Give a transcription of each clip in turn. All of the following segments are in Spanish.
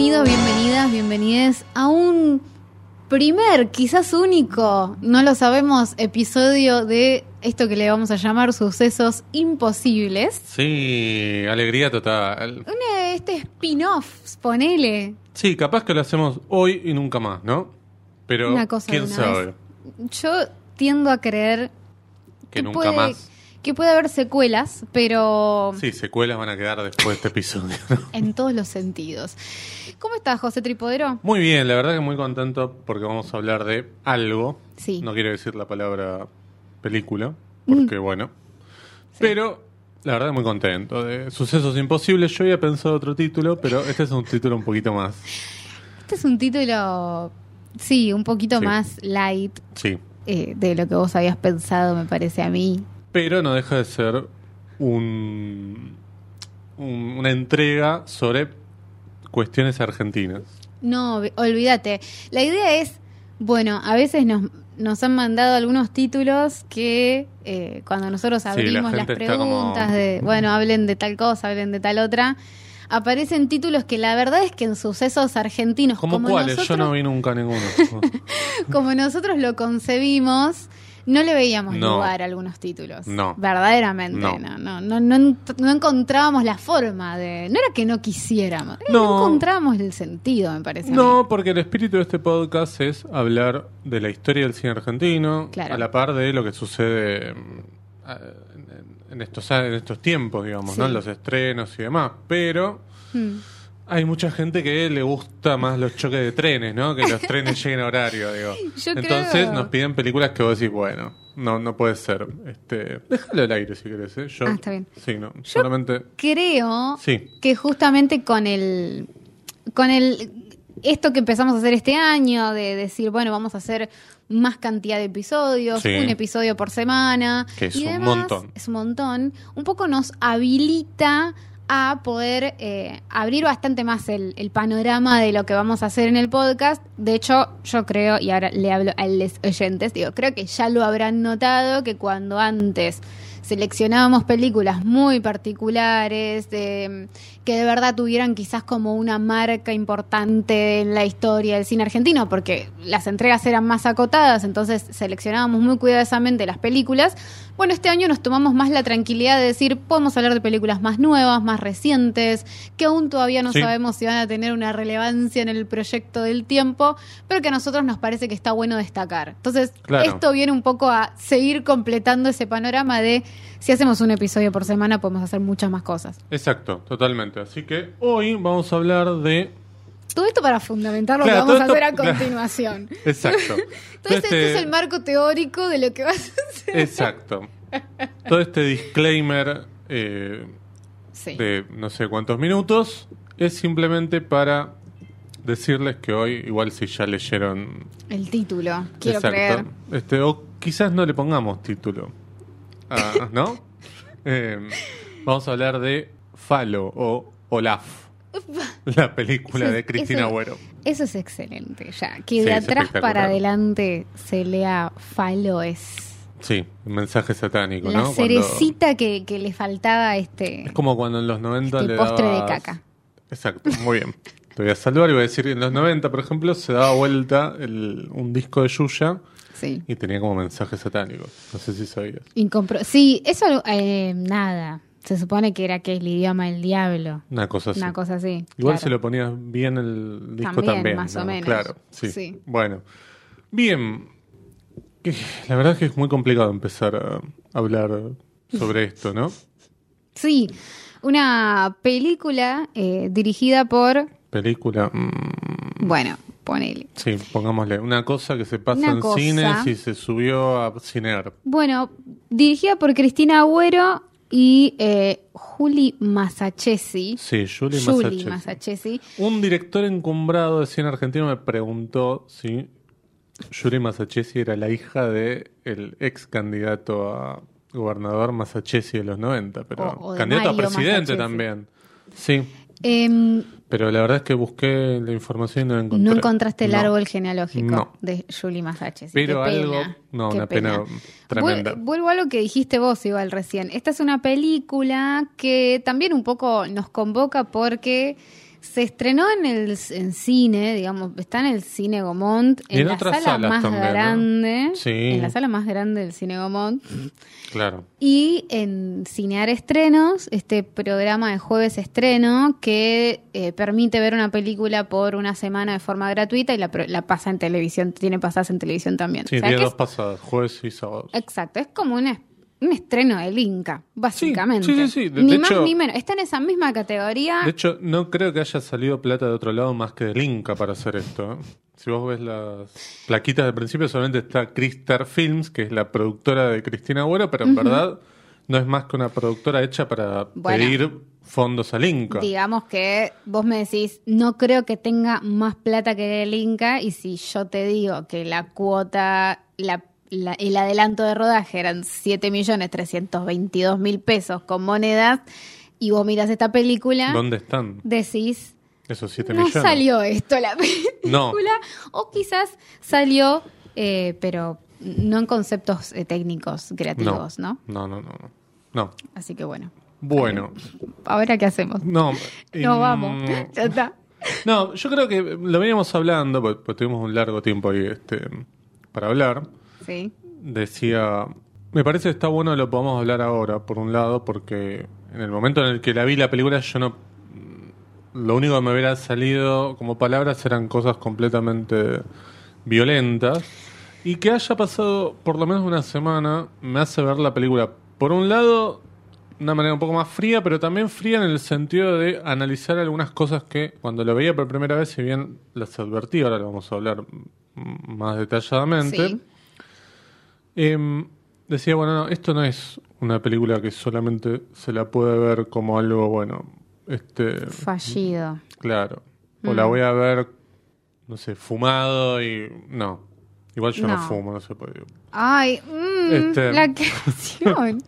Bienvenidos, bienvenidas, bienvenides a un primer, quizás único, no lo sabemos, episodio de esto que le vamos a llamar sucesos imposibles. Sí, alegría total. Una, este spin-off, ponele. Sí, capaz que lo hacemos hoy y nunca más, ¿no? Pero Una cosa quién una sabe vez. Yo tiendo a creer que nunca puede, más. Que puede haber secuelas, pero Sí, secuelas van a quedar después de este episodio. ¿no? en todos los sentidos. ¿Cómo estás, José Tripodero? Muy bien, la verdad que muy contento porque vamos a hablar de algo. Sí. No quiero decir la palabra película, porque Mm. bueno. Pero la verdad muy contento. De Sucesos Imposibles, yo había pensado otro título, pero este es un título un poquito más. Este es un título, sí, un poquito Sí. más light Sí. eh, de lo que vos habías pensado, me parece a mí. Pero no deja de ser un, un- una entrega sobre cuestiones argentinas. No, olvídate. La idea es, bueno, a veces nos, nos han mandado algunos títulos que eh, cuando nosotros la abrimos las como- preguntas de, bueno, hablen de tal cosa, hablen de tal otra, aparecen títulos que la verdad es que en sucesos argentinos, ¿Cómo como, cuáles? nosotros, Yo no vi nunca ninguno. como nosotros lo concebimos, no le veíamos No. lugar a algunos títulos. No. Verdaderamente, No. no. No, no, no, encontrábamos la forma de... No era que no quisiéramos, no No. encontrábamos el sentido, me parece. No, porque el espíritu de este podcast es hablar de la historia del cine argentino, Claro. a la par de lo que sucede mm, en, estos, en estos tiempos, digamos, ¿no? En los estrenos y demás. Pero Hmm. Hay mucha gente que le gusta más los choques de trenes, ¿no? Que los trenes lleguen a horario, digo. Yo Entonces creo- nos piden películas que vos decís, bueno, no, no puede ser. Este, déjalo al aire si querés, ¿eh? Yo, Ah, está bien. Sí, no, solamente... creo Sí. que justamente con el con el esto que empezamos a hacer este año de decir bueno vamos a hacer más cantidad de episodios Sí. un episodio por semana Que es y un demás, montón. es un montón un poco nos habilita a poder eh, abrir bastante más el, el panorama de lo que vamos a hacer en el podcast. De hecho, yo creo, y ahora le hablo a los oyentes, digo, creo que ya lo habrán notado que cuando antes seleccionábamos películas muy particulares, que de verdad tuvieran quizás como una marca importante en la historia del cine argentino, porque las entregas eran más acotadas, entonces seleccionábamos muy cuidadosamente las películas. Bueno, este año nos tomamos más la tranquilidad de decir, podemos hablar de películas más nuevas, más recientes, que aún todavía no Sí. sabemos si van a tener una relevancia en el proyecto del tiempo, pero que a nosotros nos parece que está bueno destacar. Entonces, Claro. esto viene un poco a seguir completando ese panorama de si hacemos un episodio por semana podemos hacer muchas más cosas. Exacto, totalmente. Así que hoy vamos a hablar de... Todo esto para fundamentar lo Claro, que vamos a todo hacer a esto- continuación. Exacto. Entonces, este es el marco teórico de lo que vas a hacer. Exacto. Todo este disclaimer eh, Sí. de no sé cuántos minutos es simplemente para decirles que hoy, igual si ya leyeron... El título, quiero Exacto, creer. Este, o quizás no le pongamos título. Ah, ¿No? Eh, vamos a hablar de Falo o Olaf. La película Eso- de Cristina eso- Agüero. Eso es excelente, ya. Que Sí, de atrás para adelante se lea falo es Sí, un mensaje satánico, la ¿no? Cuando- cerecita que, que le faltaba este, Es como cuando en los 90 este le postre de caca. Exacto, muy bien. Te voy a saludar y voy a decir, en los 90, por ejemplo, se daba vuelta el- un disco de Yuya Sí. y tenía como mensajes satánicos. No sé si sabías. Incompro- sí, eso eh, nada. Se supone que era que es el idioma del diablo. Una cosa así. Una cosa así. Igual claro. se lo ponías bien el disco También, también. más o ¿no? menos. Claro, sí. Sí. Bueno. Bien. La verdad es que es muy complicado empezar a hablar sobre esto, ¿no? Sí, una película eh, dirigida por, Película. mm, bueno, ponele. sí, pongámosle. Una cosa que se pasa Una en cosa. cines y se subió a cinear. Bueno, dirigida por Cristina Agüero y eh, Juli Masachesi. Sí, Juli Masachesi. Masachesi. Un director encumbrado de cine argentino me preguntó si Yuri Masachesi era la hija de el ex candidato a gobernador Masachesi de los 90, pero O- o de candidato Mario a presidente Masachesi. también. Sí, Em, pero la verdad es que busqué la información y no la encontré. no encontraste el No. árbol genealógico No. de Julie Masachesi. Pero Qué algo, pena, no, qué una pena, tremenda. Vuel- Vuelvo a lo que dijiste vos, igual recién. Esta es una película que también un poco nos convoca porque Se estrenó en el en cine, digamos, está en el cine Gomont, en la otras sala más también, ¿no? grande, Sí. en la sala más grande del cine Gomont. Claro. Y en Cinear Estrenos, este programa de jueves estreno que eh, permite ver una película por una semana de forma gratuita y la, la pasa en televisión, tiene pasadas en televisión también. Sí, O sea, que dos es- pasadas, jueves y sábados. exacto, es como un, es- un estreno del Inca, básicamente. sí, sí, sí. De- ni de más hecho- ni menos. Está en esa misma categoría. De hecho, no creo que haya salido plata de otro lado más que del Inca para hacer esto. ¿eh? Si vos ves las plaquitas del principio, solamente está Cristar Films, que es la productora de Cristina Agüero, pero en verdad no es más que una productora hecha para Bueno. pedir fondos al Inca. Digamos que vos me decís, no creo que tenga más plata que el Inca, y si yo te digo que la cuota, la, la- el adelanto de rodaje eran 7.322.000 pesos con monedas, y vos miras esta película, ¿Dónde están decís, esos 7 no millones? salió esto la película, No. o quizás salió, eh, pero no en conceptos eh, técnicos, creativos, ¿no? No, no, no. No. No. Así que bueno, Bueno, ahora qué hacemos. no. No em, vamos, ya está. No, yo creo que lo veníamos hablando, porque, porque tuvimos un largo tiempo ahí este, para hablar. Sí. decía, me parece que está bueno lo podamos hablar ahora, por un lado, porque en el momento en el que la vi la película yo no... Lo único que me hubiera salido como palabras eran cosas completamente violentas. Y que haya pasado por lo menos una semana me hace ver la película, por un lado, de una manera un poco más fría, pero también fría en el sentido de analizar algunas cosas que cuando lo veía por primera vez, si bien las advertí, ahora lo vamos a hablar mm, más detalladamente. Sí. Em, decía, bueno, no, esto no es una película que solamente se la puede ver como algo, bueno, este, Fallido. claro. O la Mm. voy a ver, no sé, fumado y... No. Igual yo no, No. fumo, no se puede. Ay, mm, Este- la creación.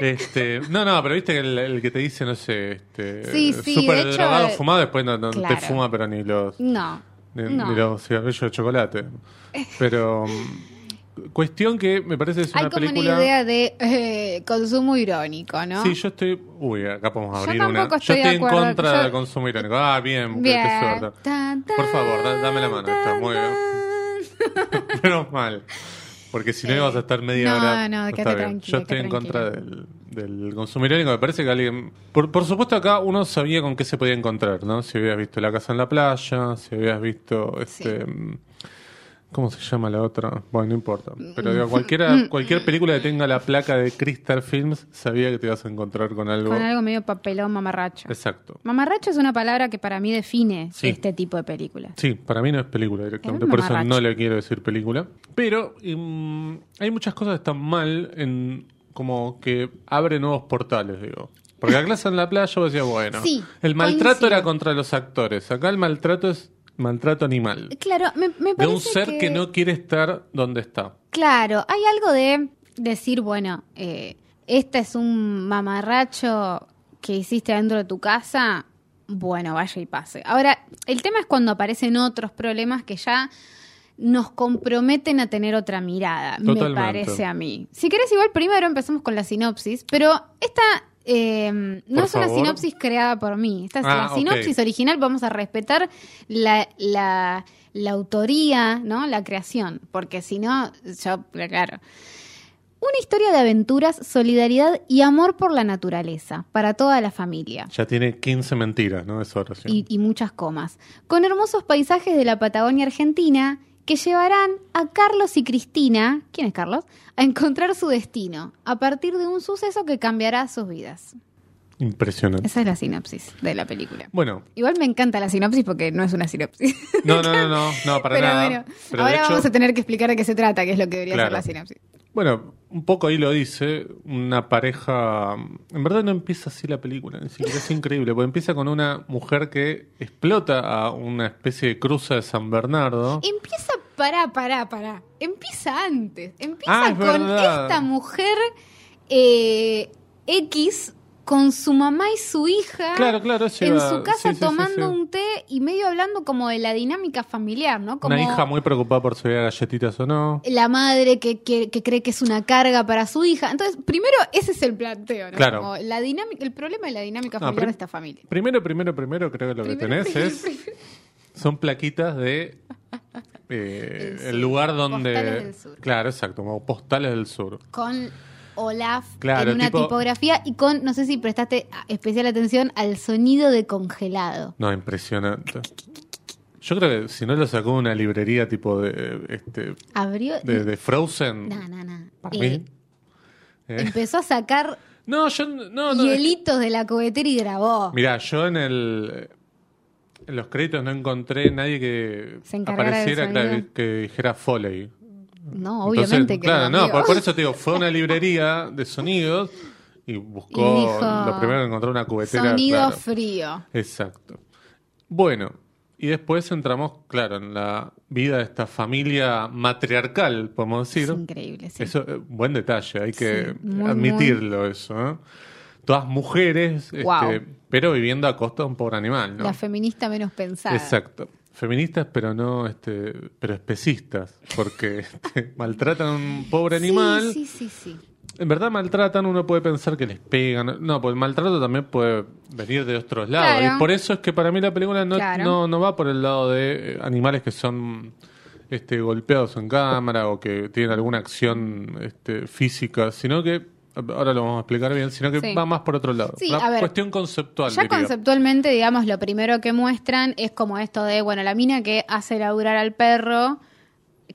Este, no, no, pero viste que el, el que te dice, no sé, este, Sí, sí, súper de hecho, drogado eh, fumado, después no, no te fuma, pero ni los, no. ni, no. ni los cigarrillos de chocolate. Pero, cuestión que me parece que es Hay una como película... una idea de eh, consumo irónico, ¿no? Sí, yo estoy. Uy, acá podemos Yo abrir una. tampoco Yo estoy estoy en contra Yo- del consumo irónico. Ah, bien, Bien. qué suerte. Tan, tan, Por favor, da- dame la mano, está muy bien. tan. Menos mal. Porque si no ibas a estar media no, hora. no, está quédate bien. tranquila, Yo estoy en contra del consumo irónico. Me parece que alguien. Por, por supuesto, acá uno sabía con qué se podía encontrar, ¿no? Si habías visto La Casa en la Playa, si habías visto. este ¿Cómo se llama la otra? Bueno, no importa. Pero digo, Mm. cualquiera, cualquier película que tenga la placa de Crystal Films sabía que te ibas a encontrar con algo. Con algo medio papelón mamarracho. Exacto. Mamarracho es una palabra que para mí define Sí. este tipo de películas. Sí, para mí no es película directamente, Es por eso no le quiero decir película. Pero mm, hay muchas cosas que están mal en como que abre nuevos portales, digo. Porque la clase en la playa vos decías, bueno, Sí, el maltrato coincido. era contra los actores, acá el maltrato es maltrato animal. Claro, me, me De un ser que... no quiere estar donde está. Claro, hay algo de decir, bueno, eh, este es un mamarracho que hiciste dentro de tu casa, bueno, vaya y pase. Ahora, el tema es cuando aparecen otros problemas que ya nos comprometen a tener otra mirada, me parece a mí. Si querés, igual primero empezamos con la sinopsis, pero esta eh, no es una sinopsis creada por mí. Esta es Ah, la sinopsis original, vamos a respetar la, la, la autoría, ¿no? La creación, porque si no, yo, claro. Una historia de aventuras, solidaridad y amor por la naturaleza, para toda la familia. Ya tiene 15 mentiras, ¿no? Esa oración. Y, y muchas comas. Con hermosos paisajes de la Patagonia Argentina que llevarán a Carlos y Cristina, ¿quién es Carlos?, a encontrar su destino a partir de un suceso que cambiará sus vidas. Impresionante. Esa es la sinopsis de la película. Bueno, Igual me encanta la sinopsis porque no es una sinopsis. no, no, no, no, no, para Pero nada. bueno, Pero de ahora hecho- vamos a tener que explicar de qué se trata, que es lo que debería Claro. ser la sinopsis. Bueno, un poco ahí lo dice, una pareja... En verdad no empieza así la película, ni siquiera es increíble, porque empieza con una mujer que explota a una especie de cruza de San Bernardo. Empieza, pará, pará, pará. Empieza antes. Empieza Ah, es con verdad. esta mujer eh, X con su mamá y su hija Claro, claro, en su casa sí, sí, sí, tomando sí. un té y medio hablando como de la dinámica familiar, ¿no? Como Una hija muy preocupada por si había galletitas o no. la madre que, que- que cree que es una carga para su hija. Entonces, primero ese es el planteo, ¿no? Claro. Como la dinámica, el problema de la dinámica familiar de esta familia. Primero, primero, primero, creo que lo Primero, que tenés primero, es. primero. Son plaquitas de. eh, El lugar donde. Postales del sur. Claro, exacto, como postales del sur. Con Olaf Claro, en una tipo- tipografía y con, no sé si prestaste especial atención al sonido de congelado. No, impresionante. Yo creo que si no lo sacó una librería tipo de. Este, Abrió. de, de Frozen. No, no, no. Para Eh, mí. eh. Empezó a sacar No, yo no. no hielitos de la cubetera y grabó. Mira, yo en el. En los créditos no encontré nadie que Se apareciera que dijera Foley. No, Entonces, obviamente que Claro, no, por, por eso te digo, fue a una librería de sonidos y buscó. Y dijo, lo primero que encontró una cubetera. Sonido claro. frío. Exacto. Bueno, y después entramos, claro, en la vida de esta familia matriarcal, podemos Es decir. increíble, sí. Eso, eh, buen detalle, hay que Sí, muy, admitirlo eso. ¿eh? Todas mujeres, Wow. este, pero viviendo a costa de un pobre animal, ¿no? La feminista menos pensada. Exacto. Feministas, pero no, este, pero especistas, porque este, maltratan a un pobre animal. Sí, sí, sí, sí. En verdad maltratan, uno puede pensar que les pegan. No, pues el maltrato también puede venir de otros lados. Claro. Y por eso es que para mí la película no, Claro. no, no va por el lado de eh, animales que son este, golpeados en cámara o que tienen alguna acción este, física, sino que, ahora lo vamos a explicar bien, sino que Sí. va más por otro lado. Sí, Una a ver, cuestión conceptual. Ya diría. conceptualmente, digamos, lo primero que muestran es como esto de, bueno, la mina que hace laburar al perro,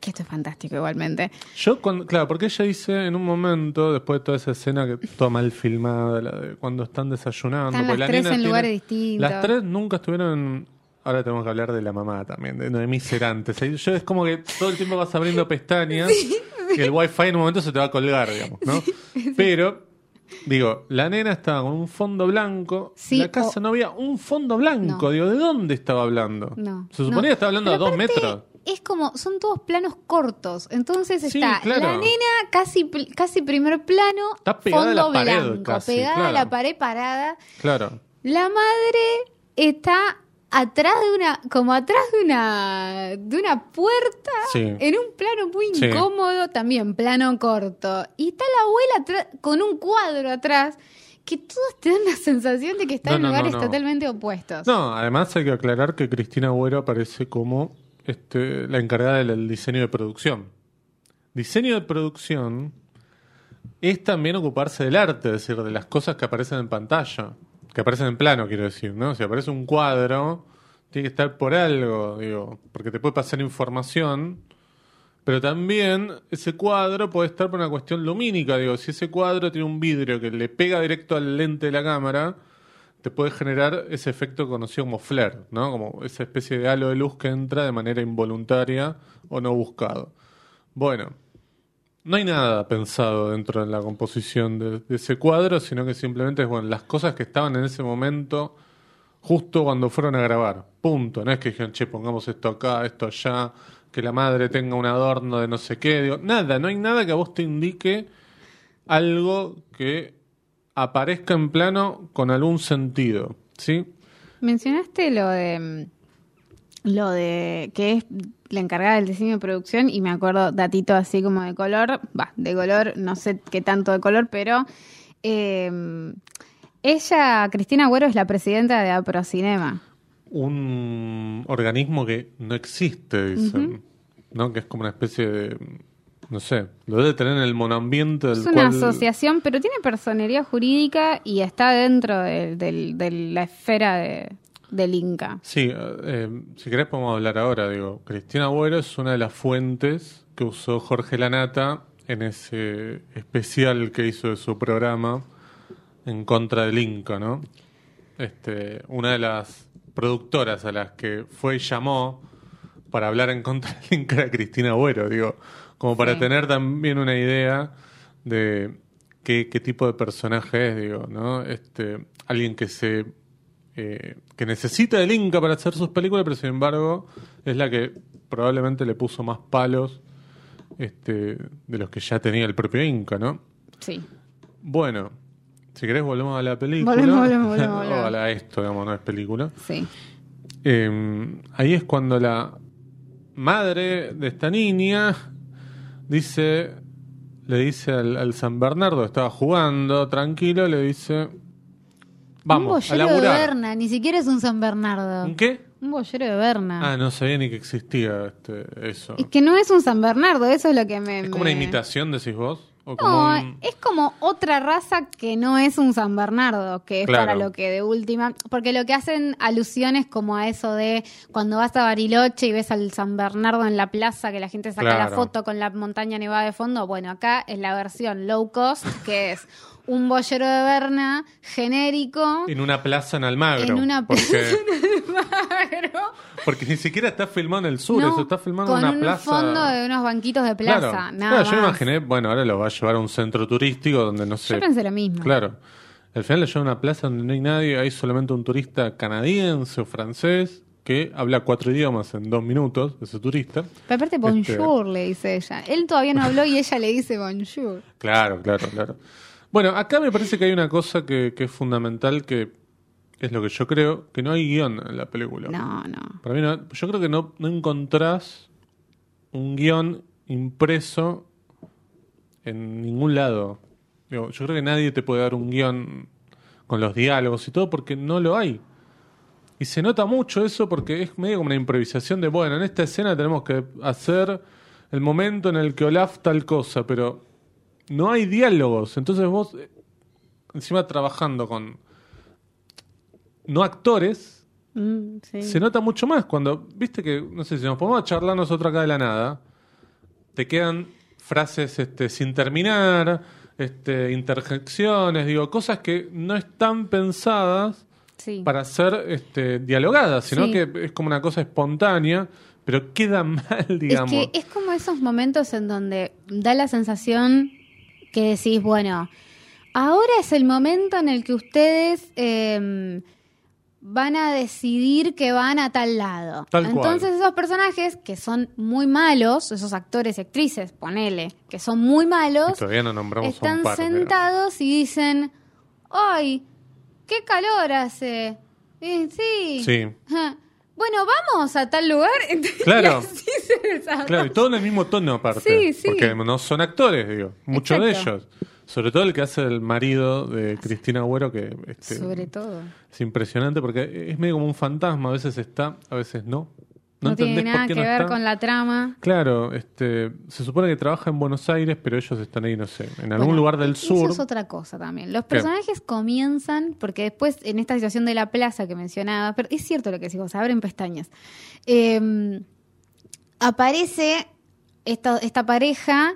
que esto es fantástico igualmente. Yo, cuando, claro, porque ella dice en un momento, después de toda esa escena que toda mal filmada, la de cuando están desayunando. Están las la tres en tiene- lugares distintos. Las tres nunca estuvieron Ahora tenemos que hablar de la mamá también, de Noemí Cerantes. Yo es como que todo el tiempo vas abriendo pestañas y el wifi en un momento se te va a colgar, digamos, ¿no? Pero, digo, la nena estaba con un fondo blanco. Sí, la casa o- no había un fondo blanco. No. Digo, ¿de dónde estaba hablando? No. Se suponía no. que estaba hablando Pero a dos aparte, metros. Es como, son todos planos cortos. Entonces Sí, está claro. la nena casi, casi primer plano, Está pegada a fondo pared blanco, casi, pegada a la pared parada. Claro. La madre está atrás de una, como atrás de una, de una puerta, Sí. en un plano muy Sí. incómodo, también plano corto. Y está la abuela con un cuadro atrás, que todos te dan la sensación de que están No, en no, lugares no. totalmente opuestos. No, además hay que aclarar que Cristina Agüero aparece como este, la encargada del, del diseño de producción. Diseño de producción es también ocuparse del arte, es decir, de las cosas que aparecen en pantalla, que aparecen en plano, quiero decir, ¿no? Si aparece un cuadro, tiene que estar por algo, digo, porque te puede pasar información, pero también ese cuadro puede estar por una cuestión lumínica, digo, si ese cuadro tiene un vidrio que le pega directo al lente de la cámara, te puede generar ese efecto conocido como flare, ¿no? Como esa especie de halo de luz que entra de manera involuntaria o no buscado. Bueno, no hay nada pensado dentro de la composición de, ese cuadro, sino que simplemente es, bueno, las cosas que estaban en ese momento justo cuando fueron a grabar. Punto. No es que dijeron, che, pongamos esto acá, esto allá, que la madre tenga un adorno de no sé qué. Nada, no hay nada que a vos te indique algo que aparezca en plano con algún sentido. ¿Sí? Mencionaste lo de mm, lo de que es la encargada del diseño de producción y me acuerdo datito así como de color, va, de color, no sé qué tanto de color, pero eh, ella, Cristina Agüero, es la presidenta de Aprocinema. Un organismo que no existe, dicen. ¿No? Que es como una especie de. No sé, lo debe tener en el monoambiente del Es una cual- asociación, pero tiene personería jurídica y está dentro de, de la esfera de- del Inca. Sí, eh, si querés podemos hablar ahora. Digo, Cristina Agüero es una de las fuentes que usó Jorge Lanata en ese especial que hizo de su programa en contra del Inca, ¿no? Este, una de las productoras a las que fue y llamó para hablar en contra del Inca era Cristina Agüero, digo, como para Sí. tener también una idea de qué, qué tipo de personaje es, digo, ¿no? Este, alguien que se eh, que necesita del Inca para hacer sus películas, pero sin embargo es la que probablemente le puso más palos este, de los que ya tenía el propio Inca, ¿no? Sí. Bueno, Si querés, volvemos a la película. Volvemos, volvemos, volvemos, o volvemos. a la esto, digamos, no es película. Sí. Eh, ahí es cuando la madre de esta niña dice, le dice al, al San Bernardo, estaba jugando tranquilo, le dice, un vamos a bollero de laburar. Berna, ni siquiera es un San Bernardo. ¿Un qué? Un bollero de Berna. Ah, no sabía ni que existía este, eso. Es que no es un San Bernardo, eso es lo que me... ¿Es como una imitación, decís vos? ¿O como No, un- es como otra raza que no es un San Bernardo, que es Claro. para lo que de última, porque lo que hacen alusiones como a eso de cuando vas a Bariloche y ves al San Bernardo en la plaza, que la gente saca la Claro. foto con la montaña nevada de fondo, bueno, acá es la versión low cost, que es un bollero de Berna genérico En una plaza en Almagro. en una porque, plaza de Almagro. porque ni siquiera está filmado en el sur, No, eso está filmado con en una un plaza. fondo de unos banquitos de plaza, Claro. nada Claro, yo imaginé, bueno, ahora lo va a llevar a un centro turístico donde no sé. Yo pensé lo mismo. Claro. Al final lo lleva a una plaza donde no hay nadie, hay solamente un turista canadiense o francés que habla cuatro idiomas en dos minutos, ese turista. Pero aparte, bonjour, le dice ella. Él todavía no habló y ella le dice bonjour. Claro, claro, claro. Bueno, acá me parece que hay una cosa que, que es fundamental, que es lo que yo creo, que no hay guion en la película. No, no. Para mí no, yo creo que no, no encontrás un guion impreso en ningún lado. Digo, yo creo que nadie te puede dar un guion con los diálogos y todo porque no lo hay. Y se nota mucho eso porque es medio como una improvisación de, bueno, en esta escena tenemos que hacer el momento en el que Olaf tal cosa, pero no hay diálogos. Entonces vos, eh, encima trabajando con no actores, Mm, sí. se nota mucho más cuando, viste que, no sé, si nos ponemos a charlar nosotros acá de la nada, te quedan frases este, sin terminar, este, interjecciones, digo, cosas que no están pensadas Sí. para ser este, dialogadas, sino Sí. que es como una cosa espontánea, pero queda mal, digamos. Es que es como esos momentos en donde da la sensación que decís, bueno, ahora es el momento en el que ustedes eh, van a decidir que van a tal lado. Tal cual. Entonces esos personajes que son muy malos, esos actores y actrices, ponele, que son muy Y malos, todavía no nombramos a están pero- sentados y dicen, ¡ay, qué calor hace! Sí. Sí. Bueno, vamos a tal lugar. Claro. Y así se. Claro, y todo en el mismo tono aparte. Sí, sí. Porque no son actores, digo. Muchos de ellos. Sobre todo el que hace el marido de Cristina Agüero, que este, Sobre todo. es impresionante porque es medio como un fantasma. A veces está, a veces no. No, No, tiene nada que no ver está. con la trama. Claro, este, se supone que trabaja en Buenos Aires, pero ellos están ahí, no sé, en algún Bueno, lugar del Eso sur. es otra cosa también. Los personajes comienzan, porque después en esta situación de la plaza que mencionaba, pero es cierto lo que decís vos, abren pestañas. Eh, aparece esta, esta pareja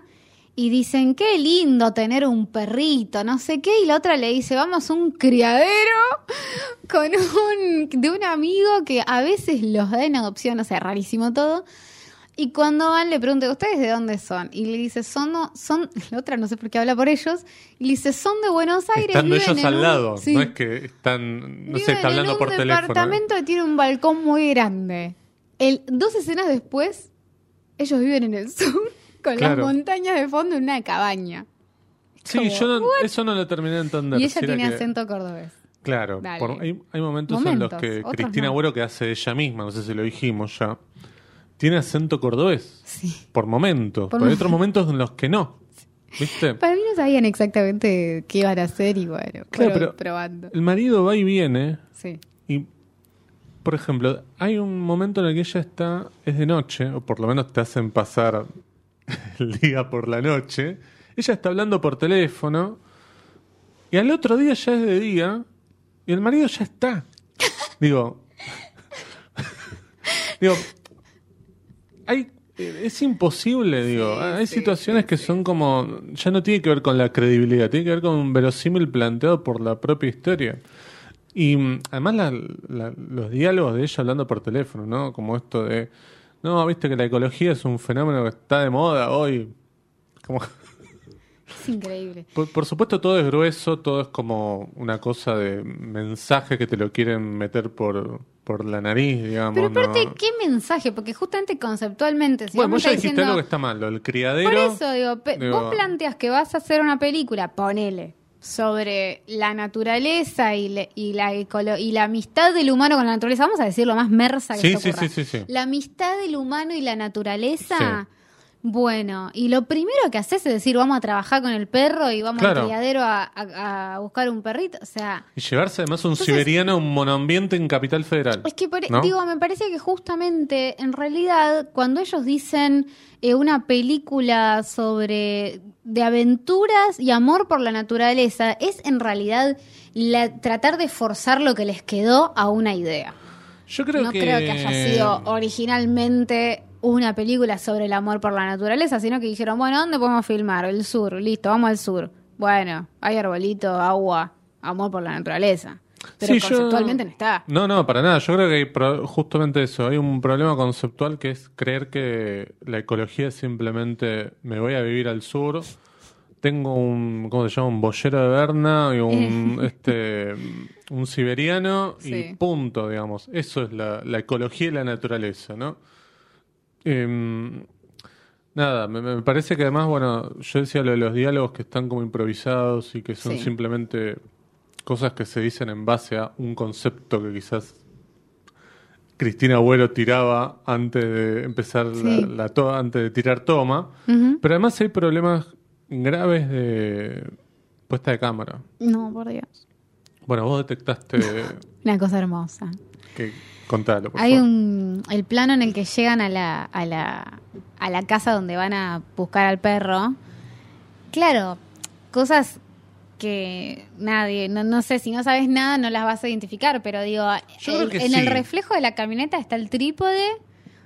y dicen, qué lindo tener un perrito, no sé qué, y la otra le dice, vamos a un criadero con un, de un amigo que a veces los da en adopción, o sea, rarísimo todo. Y cuando van le pregunta, ¿ustedes de dónde son? Y le dice, son, son, la otra no sé por qué habla por ellos, y le dice, son de Buenos Aires. Estando ellos al un-". lado, Sí. no es que están, no sé, Viven está hablando por un teléfono. ¿eh? departamento que tiene un balcón muy grande. El, dos escenas después, ellos viven en el sur, con Claro. las montañas de fondo en una cabaña. Sí, como, yo no- eso no lo terminé de entender. Y ella si tiene que- acento cordobés. Claro, por- hay, hay momentos, en los que Cristina no. Agüero, que hace ella misma, no sé si lo dijimos ya, tiene acento cordobés. Sí. Por momentos. Por pero hay otros momentos en los que no. ¿Viste? Para mí no sabían exactamente qué iban a hacer y bueno, Claro, pero- probando. El marido va y viene Sí. y, por ejemplo, hay un momento en el que ella está, es de noche, o por lo menos te hacen pasar el día por la noche. Ella está hablando por teléfono y al otro día ya es de día y el marido ya está. Digo, digo, hay, es imposible, digo, hay situaciones que son como, ya no tiene que ver con la credibilidad, tiene que ver con un verosímil planteado por la propia historia. Y mm, además la- la- los diálogos de ella hablando por teléfono, ¿no? Como esto de, no, viste que la ecología es un fenómeno que está de moda hoy. Como, Es increíble. por, por supuesto todo es grueso, todo es como una cosa de mensaje que te lo quieren meter por, por la nariz, digamos. Pero aparte, ¿no? ¿qué mensaje? Porque justamente conceptualmente, si Bueno, vos ya dijiste algo que diciendo, está mal, lo del criadero. Por eso, digo, digo- vos planteas que vas a hacer una película, ponele, sobre la naturaleza y, le- y la ecolo- y la amistad del humano con la naturaleza, vamos a decir lo más mersa que se sí, sí, sí. La amistad del humano y la naturaleza. Bueno, y lo primero que haces es decir, vamos a trabajar con el perro y vamos Claro. al criadero a, a- a buscar un perrito. O sea, Y llevarse además un Entonces- siberiano a un monoambiente en Capital Federal. es que, digo, me parece que justamente, en realidad, cuando ellos dicen eh, una película sobre de aventuras y amor por la naturaleza, es en realidad la- tratar de forzar lo que les quedó a una idea. Yo creo no que... creo que haya sido originalmente una película sobre el amor por la naturaleza, sino que dijeron, bueno, ¿dónde podemos filmar? El sur, listo, vamos al sur. Bueno, hay arbolito, agua, amor por la naturaleza. Pero Sí, yo- conceptualmente no está. No, no, para nada. Yo creo que hay pro- justamente eso. Hay un problema conceptual que es creer que la ecología es simplemente me voy a vivir al sur, tengo un, ¿cómo se llama? Un boyero de Berna y un, este, un siberiano Sí. y punto, digamos. Eso es la, la ecología y la naturaleza, ¿no? Em, nada, me, me parece que además, bueno, yo decía lo de los diálogos que están como improvisados y que son Sí. simplemente cosas que se dicen en base a un concepto que quizás Cristina Agüero tiraba antes de empezar Sí. la, la to- antes de tirar toma. Pero además hay problemas graves de puesta de cámara. No, por Dios. Bueno, vos detectaste Una cosa hermosa. que contalo, por Hay favor. un el plano en el que llegan a la, a la a la casa donde van a buscar al perro. Claro, cosas que nadie, no, no sé, si no sabes nada no las vas a identificar, pero digo, Yo creo el- en el sí. reflejo de la camioneta está el trípode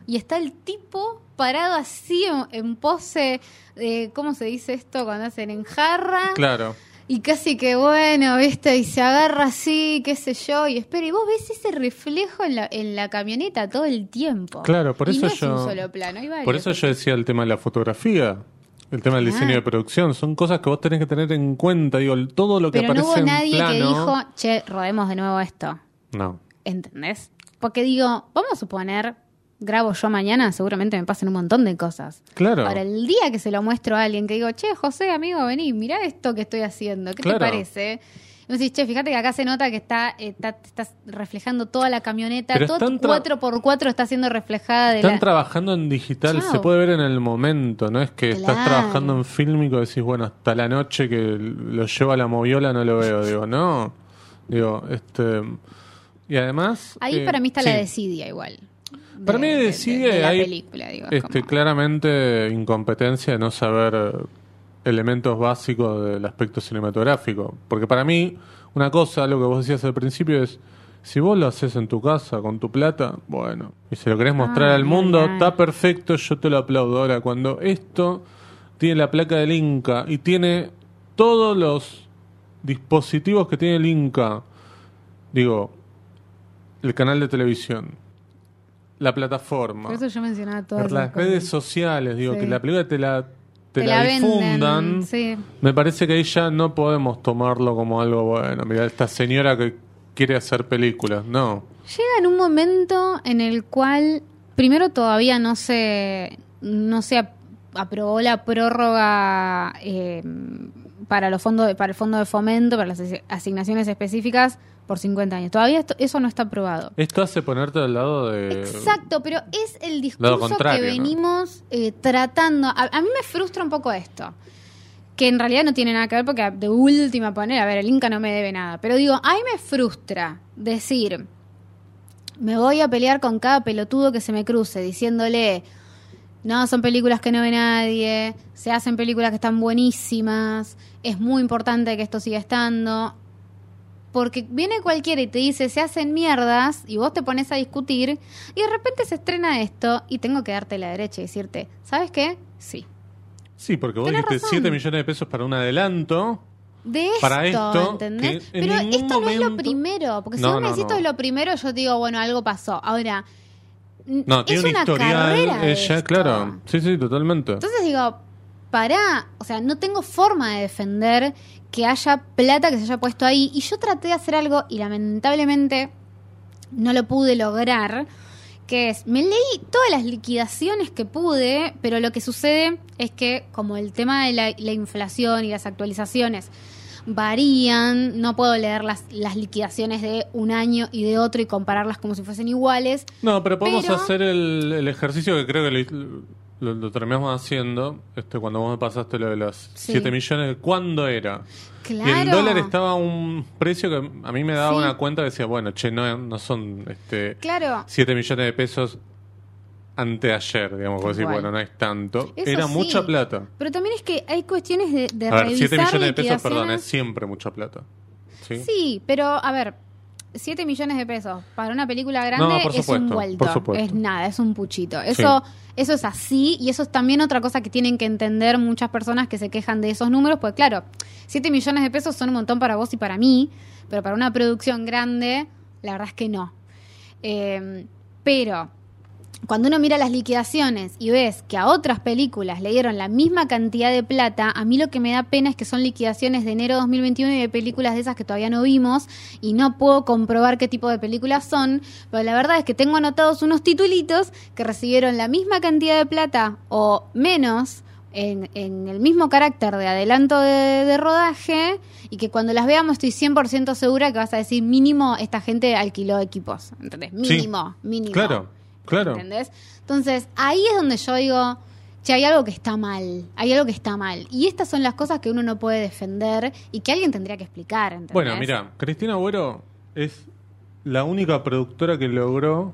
y está el tipo parado así en, en pose, de, ¿cómo se dice esto? Cuando hacen en jarra. Claro. Y casi que bueno, ¿viste? Y se agarra así, qué sé yo, y espera, y vos ves ese reflejo en la, en la camioneta todo el tiempo. Claro, por Y eso no es yo- un solo plano, hay varios. Por eso yo decía el tema de la fotografía, el tema del Ah. diseño de producción. Son cosas que vos tenés que tener en cuenta. Digo, todo lo que Pero no aparece hubo en nadie plano. que dijo, che, rodemos de nuevo esto. No. ¿Entendés? Porque digo, vamos a suponer, grabo yo mañana, seguramente me pasen un montón de cosas. Claro. Ahora, el día que se lo muestro a alguien, que digo, che, José, amigo, vení, mirá esto que estoy haciendo, ¿qué Claro. te parece? Y vos decís, che, fíjate que acá se nota que está, eh, está- te estás reflejando toda la camioneta, Pero todo tu tra- 4x4 está siendo reflejada de Están la... trabajando en digital, se puede ver en el momento, no es que estás trabajando en fílmico y decís, bueno, hasta la noche que lo lleva la moviola no lo veo. Digo, no. Digo, este. Y además. Ahí eh, para mí está sí. la desidia igual. Para mí de la hay, película, digo. es Este, como- claramente incompetencia de no saber eh, elementos básicos del aspecto cinematográfico. Porque para mí, una cosa, lo que vos decías al principio es, si vos lo haces en tu casa con tu plata, bueno, y se lo querés mostrar Ah, al mundo, está perfecto, yo te lo aplaudo. Ahora, cuando esto tiene la placa del Inca y tiene todos los dispositivos que tiene el Inca, digo, el canal de televisión, la plataforma, Por eso yo mencionaba todas las cosas. redes sociales, digo, Sí. que la película te la, te Te la, difundan. sí. Me parece que ahí ya no podemos tomarlo como algo bueno. Mira, esta señora que quiere hacer películas. No. Llega en un momento en el cual primero todavía no se no se ap- aprobó la prórroga eh, para los fondos para el fondo de fomento para las asi- asignaciones específicas por 50 años. Todavía esto- eso no está aprobado. Esto hace ponerte al lado de. Exacto, pero es el discurso que ¿no? venimos eh, tratando. A, a mí me frustra un poco esto. Que en realidad no tiene nada que ver porque de última manera, a ver, el Inca no me debe nada. Pero digo, a mí me frustra decir, me voy a pelear con cada pelotudo que se me cruce diciéndole, no, son películas que no ve nadie, se hacen películas que están buenísimas, es muy importante que esto siga estando. Porque viene cualquiera y te dice, se hacen mierdas, y vos te pones a discutir, y de repente se estrena esto, y tengo que darte la derecha y decirte, ¿sabes qué? Sí. Sí, porque vos Tenés dijiste razón. 7 millones de pesos para un adelanto. De esto, Para esto, ¿entendés? en Pero esto no es lo primero, porque si No, vos me no, decís no. es lo primero, yo te digo, bueno, algo pasó. Ahora, No, es tiene un una historial. carrera Ella, esto. claro. Sí, sí, totalmente. Entonces digo, pará, o sea, no tengo forma de defender que haya plata que se haya puesto ahí. Y yo traté de hacer algo y lamentablemente no lo pude lograr. que es, me leí todas las liquidaciones que pude, pero lo que sucede es que como el tema de la, la inflación y las actualizaciones varían, no puedo leer las, las liquidaciones de un año y de otro y compararlas como si fuesen iguales. No, pero podemos Pero- hacer el, el ejercicio que creo que lo, lo- lo terminamos haciendo este, cuando vos me pasaste lo de los Sí. 7 millones. ¿Cuándo era? Claro. Y el dólar estaba a un precio que a mí me daba Sí. una cuenta que decía, bueno, che, no, no son este, Claro. 7 millones de pesos anteayer, digamos, decir, bueno, no es tanto. Eso Era sí. mucha plata. Pero también es que hay cuestiones de, de A ver, revisar 7 millones de pesos, perdón, es siempre mucha plata. ¿Sí? Sí, pero a ver, 7 millones de pesos para una película grande No, por es un supuesto, vuelto. por supuesto. Es nada, es un puchito. Eso, eso es así y eso es también otra cosa que tienen que entender muchas personas que se quejan de esos números, pues claro, 7 millones de pesos son un montón para vos y para mí, pero para una producción grande, la verdad es que no. Eh, pero cuando uno mira las liquidaciones y ves que a otras películas le dieron la misma cantidad de plata, a mí lo que me da pena es que son liquidaciones de enero de 2021 y de películas de esas que todavía no vimos y no puedo comprobar qué tipo de películas son, pero la verdad es que tengo anotados unos titulitos que recibieron la misma cantidad de plata o menos. En, en el mismo carácter de adelanto de, de rodaje y que cuando las veamos estoy 100% segura que vas a decir mínimo esta gente alquiló equipos, ¿entendés? Sí. Mínimo, mínimo. Claro, claro. ¿Entendés? Entonces, ahí es donde yo digo, che, hay algo que está mal, hay algo que está mal. Y estas son las cosas que uno no puede defender y que alguien tendría que explicar, ¿entendés? Bueno, mira, Cristina Agüero es la única productora que logró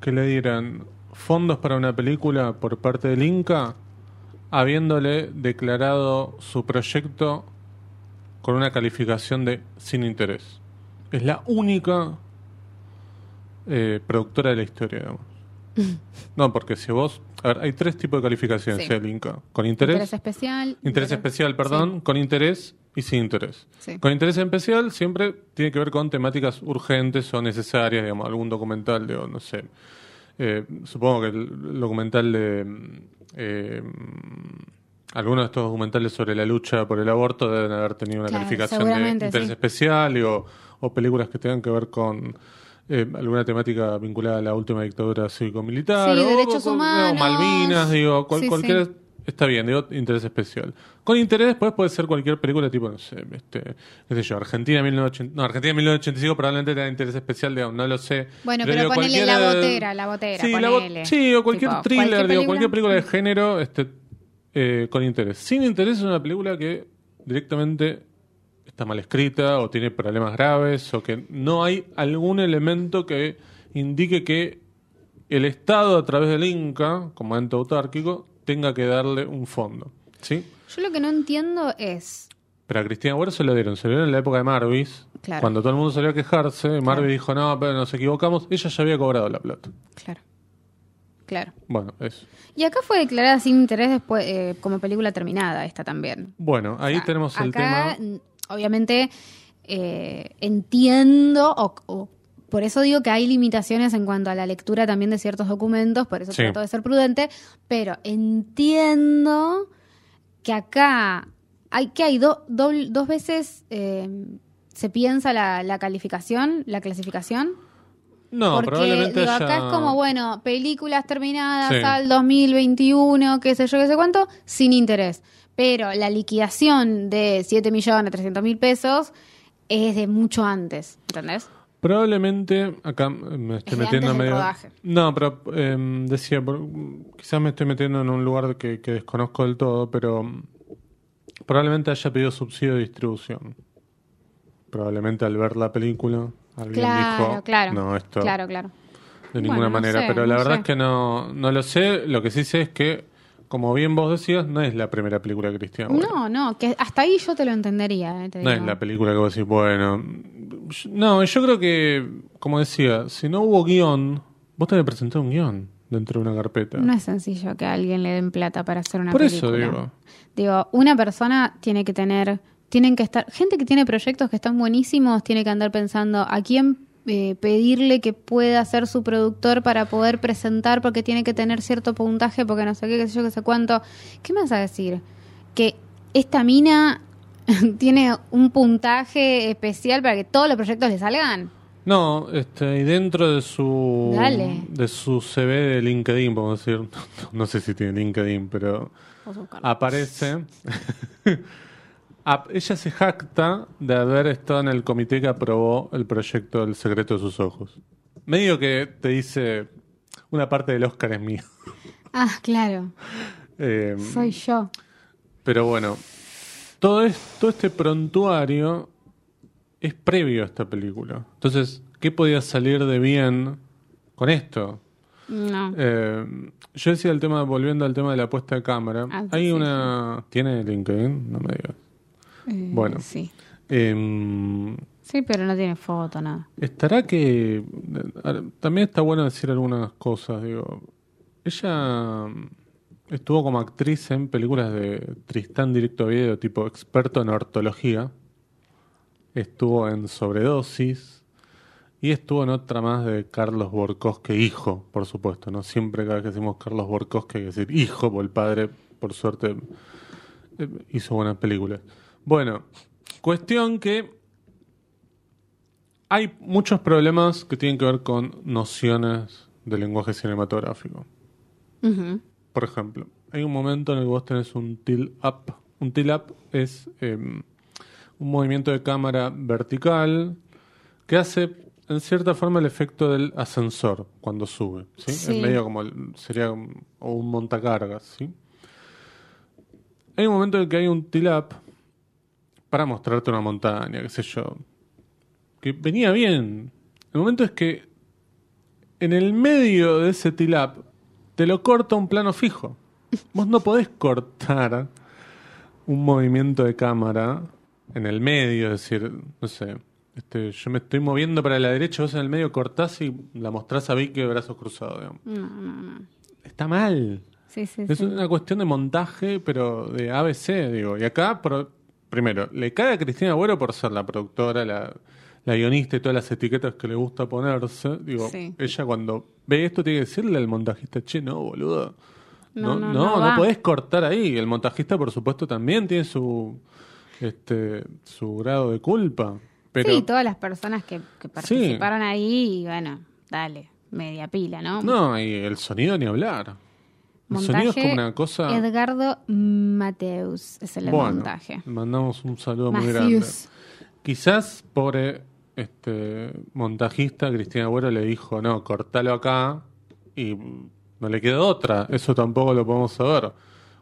que le dieran fondos para una película por parte del Inca, habiéndole declarado su proyecto con una calificación de sin interés. Es la única eh, productora de la historia, digamos. No, porque si vos... A ver, hay tres tipos de calificaciones Sí. del Inca. Con interés, Interés especial. Interés especial, perdón, con interés y sin interés. Sí. Con interés especial siempre tiene que ver con temáticas urgentes o necesarias, digamos, algún documental de, o no sé, eh, supongo que el documental de... mm, eh, algunos de estos documentales sobre la lucha por el aborto deben haber tenido una Claro, calificación de seguramente, interés sí. especial y o, o películas que tengan que ver con eh, alguna temática vinculada a la última dictadura cívico-militar. Sí, o- derechos o- o humanos. Malvinas, digo, cual- Sí, cualquier sí. Está bien, digo, interés especial. Con interés después puede ser cualquier película tipo, no sé, este, qué sé yo, Argentina 1980, no, Argentina 1985 probablemente tenga interés especial, digamos, no lo sé. Bueno, pero digo, ponele La Botera, La Botera, Sí, la o cualquier Tipo, thriller, cualquier digo, cualquier película de género, este, eh, con interés. Sin interés es una película que directamente está mal escrita o tiene problemas graves o que no hay algún elemento que indique que el Estado a través del Inca, como ente autárquico, tenga que darle un fondo. ¿Sí? Yo lo que no entiendo es. Pero a Cristina Agüero se lo dieron, se lo dieron en la época de Marvis, Claro. cuando todo el mundo salió a quejarse, Marvis Claro. dijo, no, pero nos equivocamos, ella ya había cobrado la plata. Claro. Claro. Bueno, eso. Y acá fue declarada sin interés después eh, como película terminada, esta también. Bueno, ahí O sea, tenemos el acá, tema. Obviamente, eh, entiendo, o, o- por eso digo que hay limitaciones en cuanto a la lectura también de ciertos documentos, por eso Sí. trato de ser prudente, pero entiendo que acá hay que hay do- dos veces eh, se piensa la, la calificación, la clasificación. No, Porque probablemente digo, haya... acá es como, bueno, películas terminadas Sí. al 2021, qué sé yo, qué sé cuánto, sin interés. Pero la liquidación de 7 millones 300 mil pesos es de mucho antes, ¿entendés? Probablemente, acá me estoy Es metiendo medio... rodaje. No, pero em, decía, quizás me estoy metiendo en un lugar que, que desconozco del todo, pero mm, probablemente haya pedido subsidio de distribución. Probablemente al ver la película alguien Claro, dijo, claro. no, esto Claro, claro. de ninguna Bueno, no manera. sé, pero la no verdad sé. es que no, no lo sé. Lo que sí sé es que, como bien vos decías, no es la primera película de Cristian. Agüero. No, no, que hasta ahí yo te lo entendería. eh, te No digo. es la película que vos decís, bueno. No, yo creo que, como decía, si no hubo guion, vos tenés que presentar un guion dentro de una carpeta. No es sencillo que a alguien le den plata para hacer una Por eso película. digo. Digo, una persona tiene que tener, tienen que estar, gente que tiene proyectos que están buenísimos, tiene que andar pensando a quién eh, pedirle que pueda ser su productor para poder presentar, porque tiene que tener cierto puntaje, porque no sé qué, qué sé yo, qué sé cuánto. ¿Qué me vas a decir? Que esta mina tiene un puntaje especial para que todos los proyectos le salgan. No, este, y dentro de su Dale. de su CV de LinkedIn, vamos a decir, no sé si tiene LinkedIn, pero aparece. Ap- Ella se jacta de haber estado en el comité que aprobó el proyecto El secreto de sus ojos. Medio que te dice una parte del Oscar es mío. Ah, claro. Eh, Soy yo. pero bueno, todo, es- todo este prontuario es previo a esta película. Entonces, ¿qué podía salir de bien con esto? No. Eh, yo decía el tema, volviendo al tema de la puesta de cámara. Ah, hay sí, una. ¿Tiene LinkedIn? No me digas. Eh, bueno. Sí. Em, Sí, pero no tiene foto, nada. Estará que. También está bueno decir algunas cosas. Digo, ella estuvo como actriz en películas de Tristán Directo a Video, tipo experto en ortología. Estuvo en Sobredosis. Y estuvo en otra más de Carlos Borcosque, hijo, por supuesto. no Siempre cada vez que decimos Carlos Borcosque hay que decir hijo, porque el padre, por suerte, eh, hizo buenas películas. Bueno, cuestión que hay muchos problemas que tienen que ver con nociones del lenguaje cinematográfico. Por ejemplo, hay un momento en el que vos tenés un tilt up. Un tilt up es eh, un movimiento de cámara vertical que hace en cierta forma el efecto del ascensor cuando sube. ¿sí? Sí. En medio como el- sería un, o un montacargas. ¿sí? Hay un momento en el que hay un tilt up para mostrarte una montaña, qué sé yo. Que venía bien. El momento es que en el medio de ese tilt up te lo corta un plano fijo. Vos no podés cortar un movimiento de cámara en el medio, es decir, no sé, este, yo me estoy moviendo para la derecha, vos en el medio cortás y la mostrás a Vicky de brazos cruzados. digamos. No, no, no. Está mal. Sí, sí, Es sí. una cuestión de montaje, pero de ABC, digo. Y acá, pro- primero, le cae a Cristina Agüero por ser la productora, la, la guionista y todas las etiquetas que le gusta ponerse. Digo, Sí. ella cuando ve esto tiene que decirle al montajista, che, no, boludo. No, No, no, no, no no, va. podés cortar ahí. El montajista, por supuesto, también tiene su, este, su grado de culpa. Pero, Sí, todas las personas que, que participaron ahí, y bueno, dale, media pila, ¿no? no, y el sonido ni hablar. El Montaje, sonido es como una cosa... Edgardo Mateus es el bueno, montaje. mandamos un saludo muy grande. Quizás, pobre este montajista, Cristina Agüero le dijo, no, cortalo acá y no le quedó otra. Eso tampoco lo podemos saber.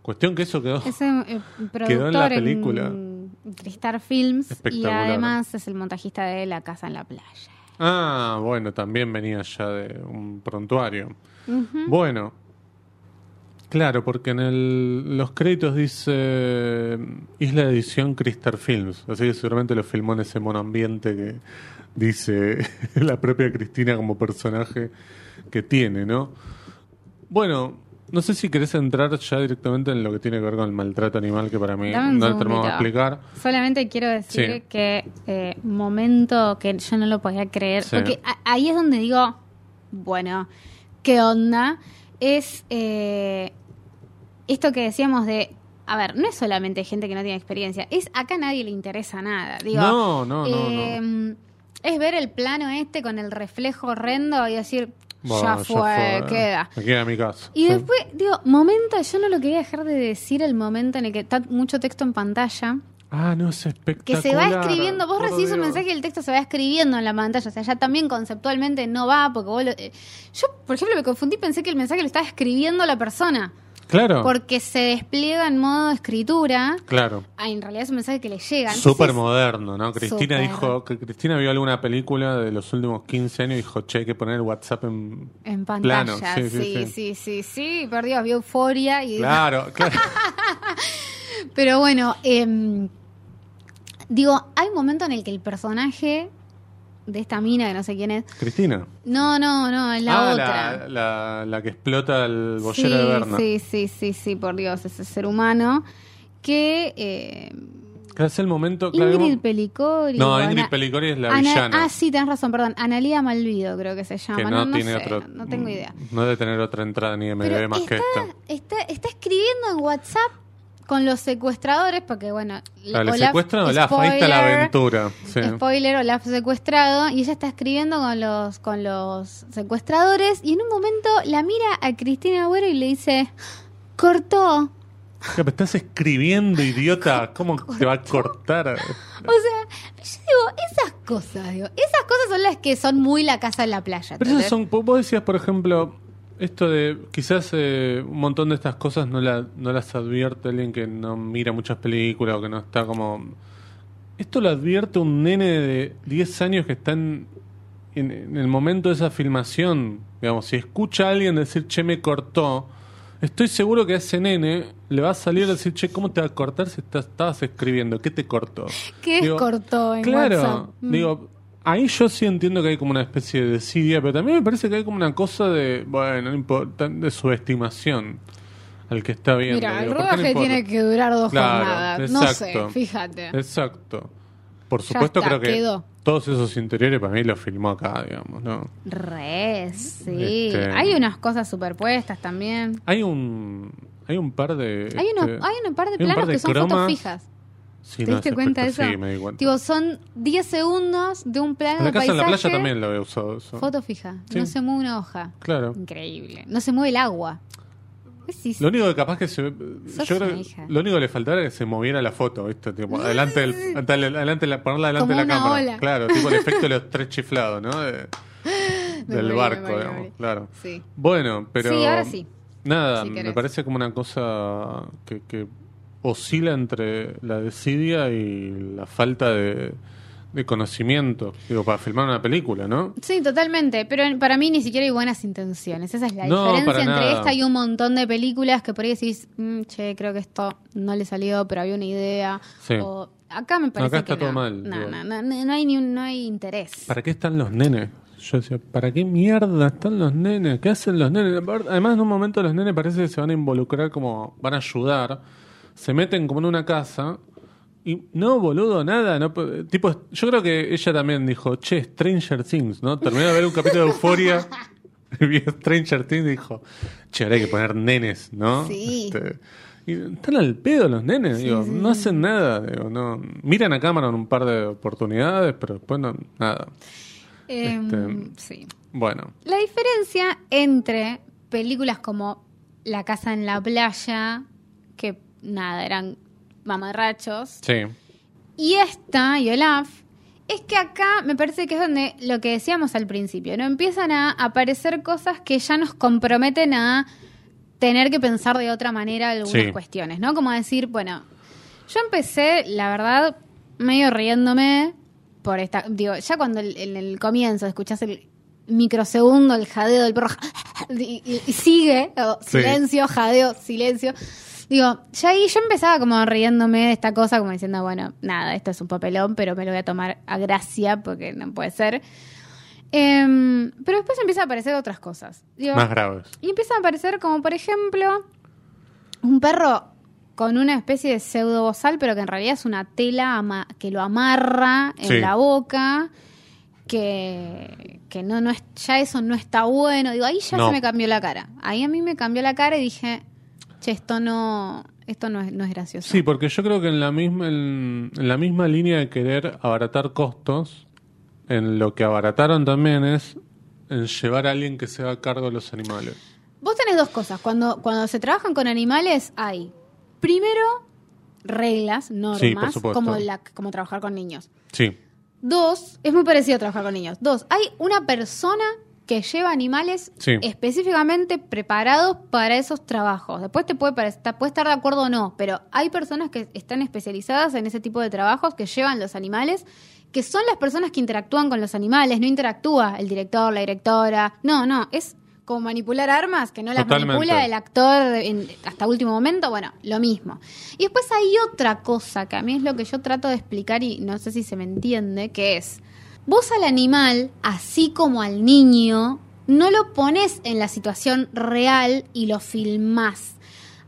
Cuestión que eso quedó... Es eh, eh, productor Quedó en la película. en Tristar Films y además es el montajista de La Casa en la Playa. Ah, bueno, también venía ya de un prontuario. Bueno, claro, porque en el, los créditos dice Isla de Edición Crystal Films, así que seguramente lo filmó en ese monoambiente que dice la propia Cristina como personaje que tiene, ¿no? Bueno, no sé si querés entrar ya directamente en lo que tiene que ver con el maltrato animal, que para mí no lo que segundito. explicar. Solamente quiero decir Sí. que eh, momento que yo no lo podía creer, Sí. porque ahí es donde digo, bueno, ¿qué onda? Es eh, esto que decíamos de, a ver, no es solamente gente que no tiene experiencia, es acá a nadie le interesa nada. Digo, no, no, no, no. eh, Es ver el plano este con el reflejo horrendo y decir, Bueno, ya, fue, queda. Me queda mi casa. Y Sí. después, digo, momento, yo no lo quería dejar de decir el momento en el que está mucho texto en pantalla, Ah, no, es que espectacular. se va escribiendo, vos recibís un mensaje y el texto se va escribiendo en la pantalla, o sea, ya también conceptualmente no va, porque vos lo- eh, Yo, por ejemplo, me confundí, pensé que el mensaje lo estaba escribiendo la persona, Claro, porque se despliega en modo escritura, claro. ah, en realidad es un mensaje que le llega. Súper moderno, ¿no? Cristina dijo que Cristina vio alguna película de los últimos 15 años y dijo, che, hay que poner WhatsApp en... En pantalla, Plano, sí, sí, sí, sí, sí. sí, sí, por Dios, vio euforia y Claro, claro. Pero bueno, em, digo, hay un momento en el que el personaje de esta mina, que no sé quién es, Cristina. no, no, no, es la ah, otra. La, la, la que explota el bollero sí, de Berna. sí, sí, sí, sí, por Dios, ese ser humano que eh, Claro, es el momento... Claro, Ingrid digamos- Pelicori. no, Ingrid Ana- Pelicori es la Ana- villana. Ah, sí, tenés razón, perdón. Analía Malvido creo que se llama. que no, tiene sé, otro... no tengo idea. No debe tener otra entrada ni MDB más que esta. está, está escribiendo en WhatsApp con los secuestradores, porque bueno, Ah, le Olaf- secuestran a Olaf, ahí está la spoiler, aventura. Sí. Spoiler, Olaf secuestrado y ella está escribiendo con los con los secuestradores y en un momento la mira a Cristina Agüero y le dice, cortó. Ya, pero estás escribiendo, idiota. ¿Cómo te va a cortar? O sea, yo digo, esas cosas, digo, esas cosas son las que son muy la casa en la playa. Pero esas ¿entendés? son, vos decías, por ejemplo, esto de quizás eh, un montón de estas cosas no, la, no las advierte alguien que no mira muchas películas o que no está como... Esto lo advierte un nene de 10 años que está en, en- en el momento de esa filmación. Digamos, si escucha a alguien decir, che, me cortó, estoy seguro que a ese nene le va a salir a decir, che, ¿cómo te va a cortar si estás, estabas escribiendo? ¿Qué te cortó? ¿Qué Digo, cortó en Claro, WhatsApp? Mm. digo, ahí yo sí entiendo que hay como una especie de desidia, pero también me parece que hay como una cosa de, bueno, no importa, de subestimación al que está viendo. Mira, el digo, ¿por qué no rodaje tiene que durar dos Claro, jornadas. No sé, fíjate. Exacto. Por supuesto está, creo que quedó. todos esos interiores para mí los filmó acá, digamos, ¿no? Re, sí. Este- Hay unas cosas superpuestas también. Hay un hay un par de Hay, unos, este, hay un par de planos par de que son cromas. fotos fijas. Sí, ¿Te no, diste cuenta de eso? Sí, me di cuenta. Son 10 segundos de un plano en la de casa en la paisaje. playa también lo había usado eso. Foto fija. Sí. No se mueve una hoja. Claro. Increíble. No se mueve el agua. Sí, Lo único que capaz que se. Yo creo lo único que le faltaba era que se moviera la foto, ¿viste? Tipo, adelante, del, adelante, adelante la- ponerla adelante Como de la cámara. ola. Claro, tipo el efecto de los tres chiflados, ¿no? De- del barco, me digamos. Claro. Sí. Bueno, pero. Sí, ahora sí. Nada, Si me parece como una cosa que, que oscila entre la desidia y la falta de, de conocimiento. Digo, para filmar una película, ¿no? Sí, totalmente. Pero para mí ni siquiera hay buenas intenciones. Esa es la No, diferencia entre nada. esta y un montón de películas que por ahí decís, "Mm, che, creo que esto no le salió, pero había una idea. Sí. O acá me parece Acá está que todo no. mal, No, digo. no, no, no, no hay ni un- no hay interés. ¿Para qué están los nenes? Yo decía, ¿para qué mierda están los nenes? ¿Qué hacen los nenes? Además, en un momento los nenes parece que se van a involucrar como, van a ayudar. Se meten como en una casa y no, boludo, nada. No, po- tipo, yo creo que ella también dijo, che, Stranger Things, ¿no? Terminó de ver un capítulo de Euforia. Vio Stranger Things y dijo, che, ahora hay que poner nenes, ¿no? Sí. Este, y están al pedo los nenes, digo, no hacen nada, digo, no, miran a cámara en un par de oportunidades, pero después no, nada. Em, este- sí. Bueno, La diferencia entre películas como La casa en la playa, que nada, eran mamarrachos, sí, y esta, y Olaf, es que acá me parece que es donde lo que decíamos al principio, ¿no? Empiezan a aparecer cosas que ya nos comprometen a tener que pensar de otra manera algunas Sí. cuestiones, ¿no? Como decir, bueno, yo empecé, la verdad, medio riéndome por esta. Digo, ya cuando el- en el comienzo escuchás el microsegundo, el jadeo del perro, y, y- y sigue, Sí. silencio, jadeo, silencio. Digo, ya ahí yo empezaba como riéndome de esta cosa, como diciendo, bueno, nada, esto es un papelón, pero me lo voy a tomar a gracia porque no puede ser. Em, pero después empiezan a aparecer otras cosas. Digo, más graves. y empiezan a aparecer como, por ejemplo, un perro con una especie de pseudo bozal, pero que en realidad es una tela ama- que lo amarra en Sí. la boca, que, que no, no es, ya eso no está bueno. Digo, ahí ya No. se me cambió la cara. Ahí a mí me cambió la cara y dije, che, esto no, esto no es, no es gracioso. Sí, porque yo creo que en la misma en, en la misma línea de querer abaratar costos, en lo que abarataron también es en llevar a alguien que se haga cargo de los animales. Vos tenés dos cosas. Cuando, cuando se trabajan con animales, hay primero reglas, normas, Sí, por supuesto. como, la, como trabajar con niños. Sí, Dos, es muy parecido a trabajar con niños. Dos, hay una persona que lleva animales Sí. específicamente preparados para esos trabajos. Después te puede, parecer- puede estar de acuerdo o no, pero hay personas que están especializadas en ese tipo de trabajos que llevan los animales, que son las personas que interactúan con los animales. No interactúa el director, la directora. No, no, es como manipular armas, que no las Totalmente. manipula el actor en- hasta último momento. Bueno, lo mismo. Y después hay otra cosa que a mí es lo que yo trato de explicar y no sé si se me entiende, que es, vos al animal, así como al niño, no lo pones en la situación real y lo filmás.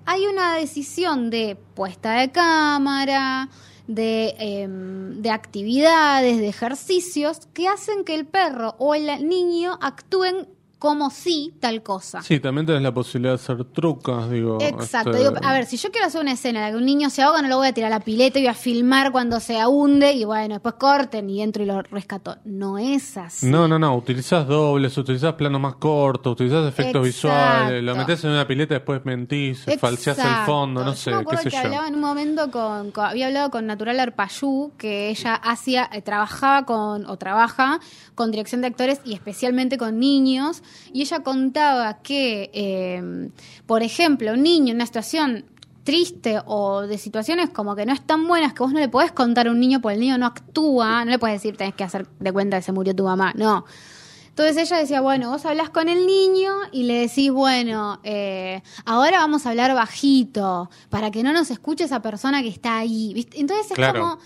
Hay una decisión de puesta de cámara, de, em, de actividades, de ejercicios que hacen que el perro o el niño actúen como si tal cosa. Sí, también tenés la posibilidad de hacer trucas, digo. Exacto. este, Digo, a ver, si yo quiero hacer una escena en la que un niño se ahoga, no lo voy a tirar a la pileta y voy a filmar cuando se hunde y bueno, después corten y entro y lo rescato. No es así. No, no, no, utilizás dobles, utilizás planos más cortos, utilizás efectos Exacto. visuales, lo metés en una pileta, después mentís, falseás el Exacto. fondo, no Yo sé, me qué sé que yo. hablaba en un momento con, con- había hablado con Natural Arpayú, que ella hacía, eh, trabajaba con, o trabaja con dirección de actores y especialmente con niños, y ella contaba que, eh, por ejemplo, un niño en una situación triste o de situaciones como que no están buenas que vos no le podés contar a un niño porque el niño no actúa, no le puedes decir tenés que hacer de cuenta que se murió tu mamá, no. Entonces ella decía, bueno, vos hablas con el niño y le decís, bueno, eh, ahora vamos a hablar bajito para que no nos escuche esa persona que está ahí. ¿viste? Entonces es Claro. como,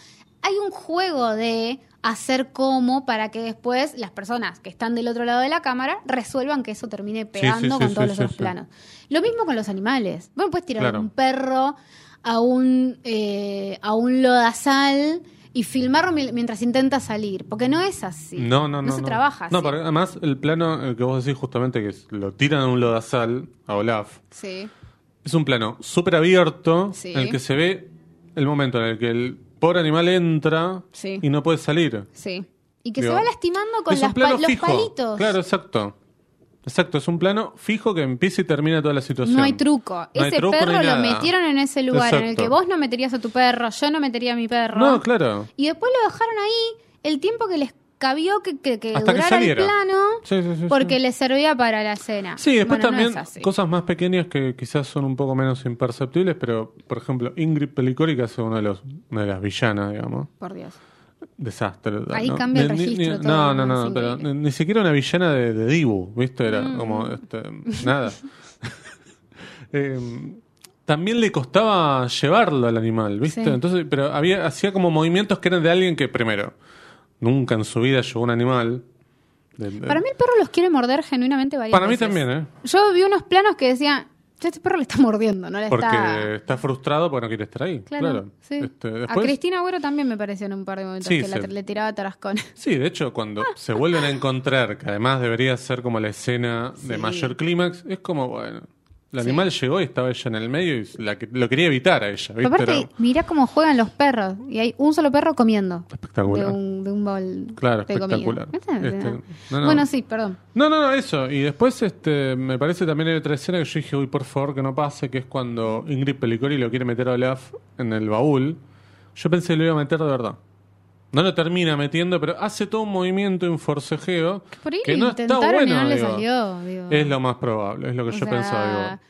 hay un juego de hacer como para que después las personas que están del otro lado de la cámara resuelvan que eso termine pegando sí, con sí, todos los otros planos. Lo mismo con los animales. Vos no puedes tirar Claro. un perro a un, eh, a un lodazal y filmarlo mi- mientras intenta salir, porque no es así. No, no, no. se trabaja así. No, pero además el plano que vos decís justamente que es- lo tiran a un lodazal, a Olaf, Sí. es un plano súper abierto en el que se ve el momento en el que el pobre animal entra Sí. y no puede salir. Sí. Y que Digo, se va lastimando con las pa- los fijo. palitos. Claro, exacto. Exacto, es un plano fijo que empieza y termina toda la situación. No hay truco. No hay ese truco perro lo metieron en ese lugar en el Exacto. que vos no meterías a tu perro, yo no metería a mi perro. No, claro. Y después lo dejaron ahí el tiempo que les cabió que, que, que Hasta que durara el plano Sí, sí, sí, porque les servía para la cena. Sí, después Bueno, también cosas más pequeñas que quizás son un poco menos imperceptibles, pero por ejemplo, Ingrid Pelicori, que es una de, los, una de las villanas, digamos. Por Dios. Desastre. Ahí ¿no? cambia el Ni- registro ni- todo, no, no, ¿no? pero ni, ni siquiera una villana de, de Dibu, ¿viste? Era Mm. como, este, nada. Eh, también le costaba llevarlo al animal, ¿viste? Entonces, pero había, hacía como movimientos que eran de alguien que, primero, nunca en su vida llevó un animal. Para mí el perro los quiere morder genuinamente varias Para mí veces. también, ¿eh? Yo vi unos planos que decían, "Che, este perro le está mordiendo, no le Porque está... está... frustrado porque no quiere estar ahí. Claro, Claro. sí. Este, A Cristina Agüero también me pareció en un par de momentos Sí, que le tiraba tarascones. Sí, de hecho, cuando se vuelven a encontrar, que además debería ser como la escena de mayor clímax, es como, bueno, el Sí. animal llegó y estaba ella en el medio y la que, lo quería evitar a ella, aparte, Era mirá cómo juegan los perros. Y hay un solo perro comiendo. espectacular. De un, de un bol Claro, de espectacular. Este, no, no. Bueno, sí, perdón. No, no, no, eso. Y después este, me parece también hay otra escena que yo dije, uy, por favor, que no pase, que es cuando Ingrid Pelicori lo quiere meter a Olaf en el baúl. Yo pensé que lo iba a meter de verdad. No lo termina metiendo, pero hace todo un movimiento, un forcejeo, Por ahí que no está intentaron y bueno. no le digo. salió. digo. Es lo más probable, es lo que O yo sea, pensaba. Digo.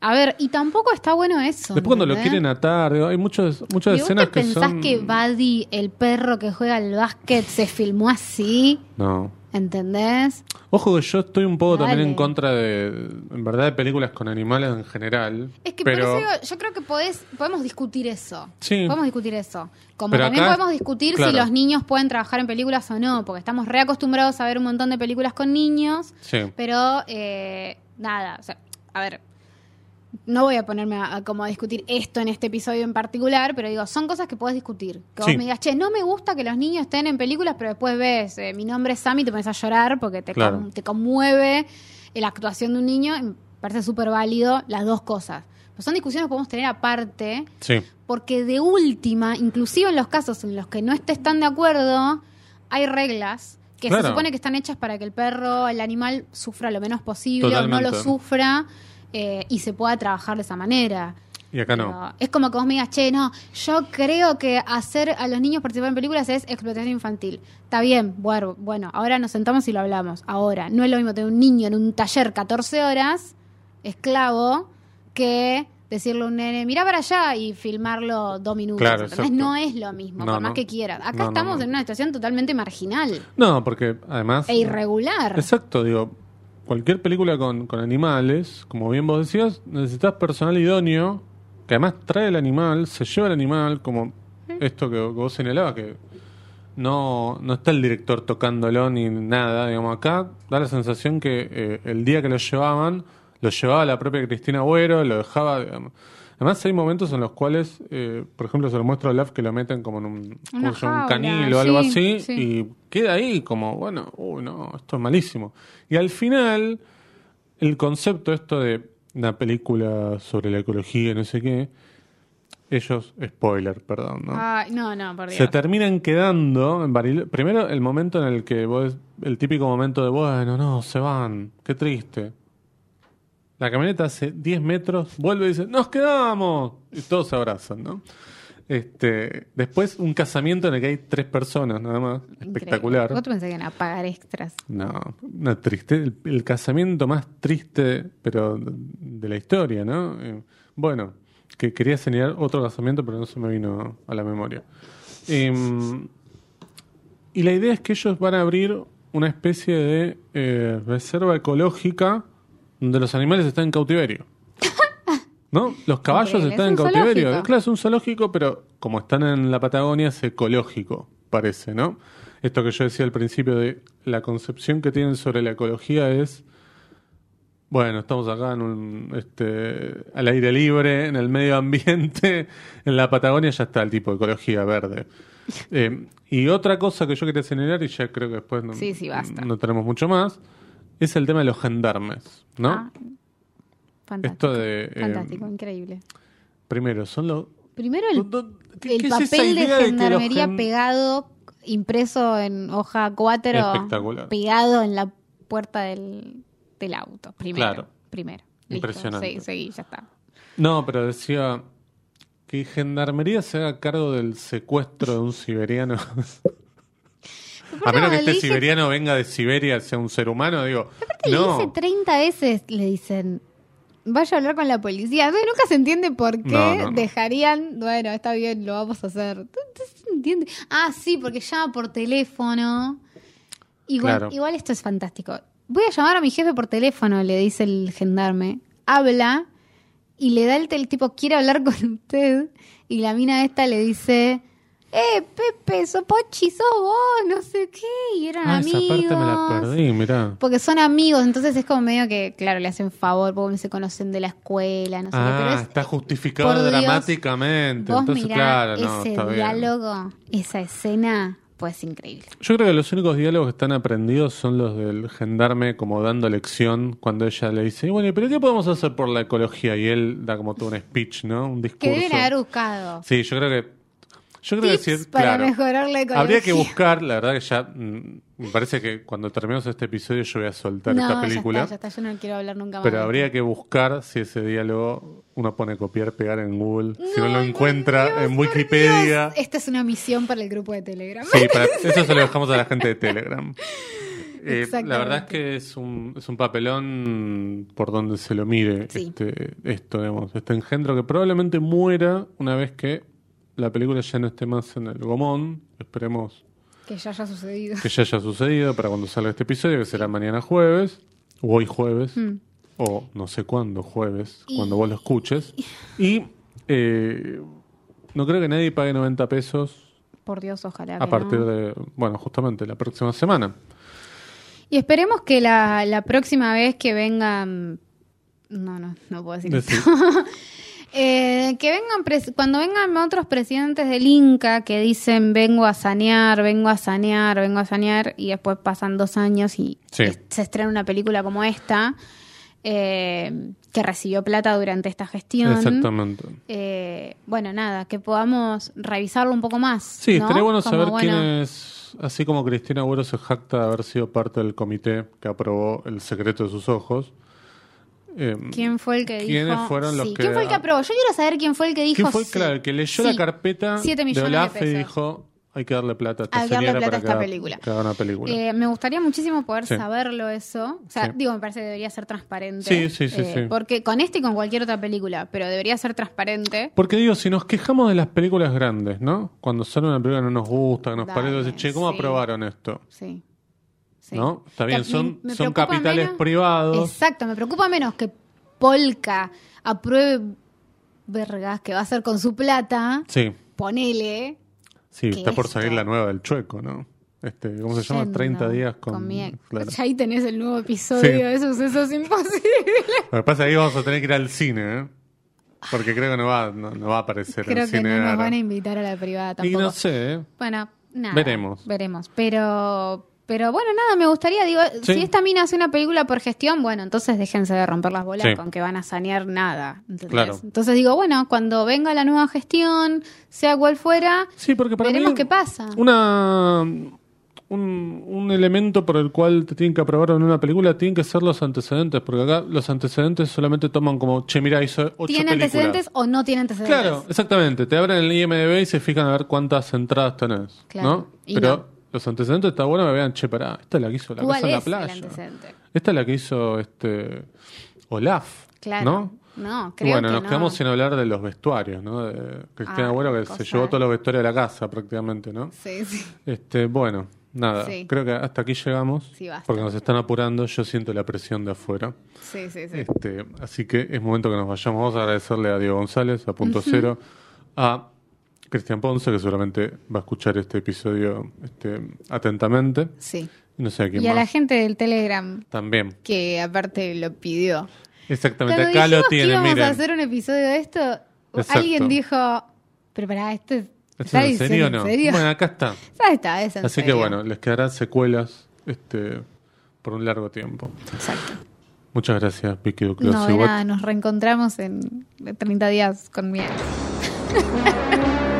A ver, y tampoco está bueno eso. Después cuando lo quieren atar, digo, hay muchas, muchas ¿Y vos escenas que pensás son... que Buddy, el perro que juega al básquet, se filmó así? No. ¿Entendés? Ojo que yo estoy un poco también en contra de, en verdad, de películas con animales en general. Es que pero... por eso digo, yo creo que podés, podemos discutir eso. Sí. Podemos discutir eso. Como Pero también acá- podemos discutir claro. si los niños pueden trabajar en películas o no, porque estamos reacostumbrados a ver un montón de películas con niños, Sí. pero eh, nada, o sea, a ver, no voy a ponerme a, a como a discutir esto en este episodio en particular, pero digo, son cosas que puedes discutir. Que vos Sí. me digas, che, no me gusta que los niños estén en películas, pero después ves, eh, mi nombre es Sammy y te pones a llorar porque te, Claro. con- te conmueve la actuación de un niño, y me parece súper válido las dos cosas. Pero son discusiones que podemos tener aparte, Sí. porque de última, inclusive en los casos en los que no estés tan de acuerdo, hay reglas que Claro. se supone que están hechas para que el perro, el animal, sufra lo menos posible o no lo sufra eh, y se pueda trabajar de esa manera. Y acá no. Es como que vos me digas, che, no, yo creo que hacer a los niños participar en películas es explotación infantil. Está bien, bueno, bueno, ahora nos sentamos y lo hablamos. Ahora, no es lo mismo tener un niño en un taller 14 horas, esclavo, que decirle a un nene, mira para allá y filmarlo dos minutos. Claro, exacto. No es lo mismo, No, por más no. que quieras. Acá No, estamos en una situación totalmente marginal No, porque además... e irregular. Exacto, digo, cualquier película con, con animales, como bien vos decías, necesitas personal idóneo, que además trae el animal, se lleva el animal, como esto que, que vos señalabas, que no, no está el director tocándolo ni nada, digamos, acá da la sensación que eh, el día que lo llevaban, lo llevaba la propia Cristina Agüero, lo dejaba, digamos, Además hay momentos en los cuales, eh, por ejemplo, se lo muestra a Olaf que lo meten como en un, Una ¿cómo se llama? un jaula, canil o algo sí, así sí. y queda ahí como, bueno, uy, no, esto es malísimo. Y al final, el concepto esto de una película sobre la ecología no sé qué, ellos, spoiler, perdón, ¿no? Ay, no, no, por Dios. se terminan quedando en Bariloche. Primero, el momento en el que vos, el típico momento de, bueno, no, se van, qué triste. La camioneta hace 10 metros, vuelve y dice, nos quedamos. Y todos se abrazan, ¿no? Este, después, un casamiento en el que hay tres personas, nada más. Increíble. Espectacular. Vos te pensás que iban a pagar extras. No, una triste, el, el casamiento más triste, pero de la historia, ¿no? Eh, bueno, que quería señalar otro casamiento, pero no se me vino a la memoria. Em, y la idea es que ellos van a abrir una especie de eh, reserva ecológica donde los animales están en cautiverio. ¿No? Los caballos Increíble, están es en un cautiverio. zoológico. Claro, es un zoológico, pero como están en la Patagonia es ecológico, parece, ¿no? Esto que yo decía al principio de la concepción que tienen sobre la ecología es, bueno, estamos acá en un, este, al aire libre, en el medio ambiente, en la Patagonia ya está el tipo de ecología verde. Eh, y otra cosa que yo quería señalar, y ya creo que después no, Sí, sí, basta. no tenemos mucho más, es el tema de los gendarmes, ¿no? Ah, fantástico. Esto de... eh, Fantástico, increíble. primero, son los... Primero el, ¿Dó- dó- qué- el qué papel de gendarmería gen- pegado, impreso en hoja 4, Espectacular. pegado en la puerta del, del auto. Primero. Claro. Primero. Listo. Impresionante. Sí, seguí, ya está. No, pero decía que Gendarmería se haga cargo del secuestro de un siberiano. A menos que este dice- siberiano venga de Siberia, sea un ser humano, digo. Aparte le dice No, 30 veces, le dicen, vaya a hablar con la policía. Entonces nunca se entiende por qué No, no, no. dejarían, bueno, está bien, lo vamos a hacer. Entonces se entiende. Ah, sí, porque llama por teléfono. Igual, Claro. igual esto es fantástico. Voy a llamar a mi jefe por teléfono, le dice el gendarme. Habla y le da el, tipo, quiere hablar con usted. Y la mina esta le dice, eh, Pepe, Sopochi, sos vos, no sé qué. Y eran ah, esa amigos. parte me la perdí, mirá. Porque son amigos, entonces es como medio que, claro, le hacen favor, porque se conocen de la escuela, no sé qué, pero Ah, es, está justificado por Dios, dramáticamente. vos Entonces, mirá claro, no, ese está bien. diálogo, esa escena, pues increíble. Yo creo que los únicos diálogos que están aprendidos son los del gendarme como dando lección cuando ella le dice, "Y bueno, pero ¿qué podemos hacer por la ecología? Y él da como todo un speech, ¿no? Un discurso. Que deben haber buscado Sí, yo creo que. Yo creo tips que sí, para claro. mejorar la ecología. Habría que buscar, la verdad que ya. mm, Me parece que cuando terminemos este episodio yo voy a soltar No, esta ya película. está, ya está, yo no quiero hablar nunca más. Pero de habría que buscar si ese diálogo uno pone copiar, pegar en Google. si no lo Ay, encuentra Dios, en por Wikipedia. Dios. Esta es una misión para el grupo de Telegram. Sí, para, eso se lo dejamos a la gente de Telegram. Eh, Exactamente. la verdad es que es un, es un papelón por donde se lo mire Sí. este, esto, digamos, este engendro que probablemente muera una vez que la película ya no esté más en el gomón. Esperemos Que ya haya sucedido. que ya haya sucedido para cuando salga este episodio, que será mañana jueves, o hoy jueves, Mm. o no sé cuándo jueves, Y- cuando vos lo escuches. Y eh, no creo que nadie pague 90 pesos Por Dios, ojalá. a que partir no. de, bueno, justamente la próxima semana. Y esperemos que la, la próxima vez que vengan. No, no, no puedo decir Decir. Eh, que vengan, cuando vengan otros presidentes del Inca que dicen vengo a sanear, vengo a sanear, vengo a sanear, y después pasan dos años y Sí. se estrena una película como esta, eh, que recibió plata durante esta gestión. Exactamente. Eh, bueno, nada, que podamos revisarlo un poco más. Sí, ¿no? estaría bueno Como, saber bueno, quién es, así como Cristina Agüero se jacta de haber sido parte del comité que aprobó El secreto de sus ojos. Eh, ¿Quién fue el que ¿Quiénes dijo? fueron los Sí, que- ¿Quién fue el que aprobó? Yo quiero saber quién fue el que dijo. ¿Quién fue sí. claro, el que leyó Sí. la carpeta de Olaf y dijo hay que darle plata a esta Hay que darle plata para a esta película. que haga una película? Eh, me gustaría muchísimo poder saberlo eso. O sea, digo, me parece que debería ser transparente. Sí, sí, sí, Eh, sí. Porque con este y con cualquier otra película, pero debería ser transparente. Porque digo, si nos quejamos de las películas grandes, ¿no? Cuando sale una película que no nos gusta, que nos Dale, parece, che, ¿cómo aprobaron esto? Sí. Sí. ¿No? Está bien, son, me son capitales menos- privados. Exacto, me preocupa menos que Polka apruebe vergas que va a hacer con su plata. Sí, Ponele. sí, está por salir la nueva del Chueco, ¿no? Este, ¿Cómo se llama? Yendo 30 días con... mi- claro. Ahí tenés el nuevo episodio Sí. de Sucesos Imposibles. Lo que pasa es que ahí vamos a tener que ir al cine, ¿eh? Porque creo que no va, no, no va a aparecer Creo que cine. no nos van a invitar a la privada Y tampoco. no sé, ¿eh? Bueno, nada. Veremos. Veremos. Pero, pero bueno, nada, me gustaría, digo, Sí. si esta mina hace una película por gestión, bueno, entonces déjense de romper las bolas Sí. con que van a sanear nada. ¿entendés? Claro. Entonces digo, bueno, cuando venga la nueva gestión, sea cual fuera, Sí, porque para veremos mí qué pasa. Una, un, un elemento por el cual te tienen que aprobar en una película tienen que ser los antecedentes, porque acá los antecedentes solamente toman como, che, mira, hizo ocho ¿Tiene películas. antecedentes o no tiene antecedentes? Claro, exactamente. Te abren el IMDB y se fijan a ver cuántas entradas tenés. Claro, ¿no? y Pero no. Los antecedentes está bueno que vean, che, pará, esta es la que hizo la ¿Cuál casa en la es el playa. antecedente? Esta es la que hizo este Olaf. Claro. ¿No? No, creo bueno, que nos no. quedamos sin hablar de los vestuarios, ¿no? De Cristian Ah, Agüero que cosa se llevó todos los vestuarios de la casa prácticamente, ¿no? Sí, sí. Este, bueno, nada, Sí. creo que hasta aquí llegamos. Sí, basta. porque nos están apurando, yo siento la presión de afuera. Sí, sí, sí. Este, así que es momento que nos vayamos. Vamos a agradecerle a Diego González, a Punto Cero, a Cristian Ponce, que seguramente va a escuchar este episodio este, atentamente. Sí. Y no sé a quién Y a más. la gente del Telegram, También. que aparte lo pidió. Exactamente, Cuando acá lo dijimos que tiene, íbamos miren. a hacer un episodio de esto, Exacto. alguien dijo, pero pará, esto es... ¿Esto ¿está es en serio o no? serio? Bueno, acá está. Está, es en Así que bueno, les quedarán secuelas este, por un largo tiempo. Exacto. Muchas gracias, Vicky Duclos. No, nada, nos reencontramos en 30 días con miel.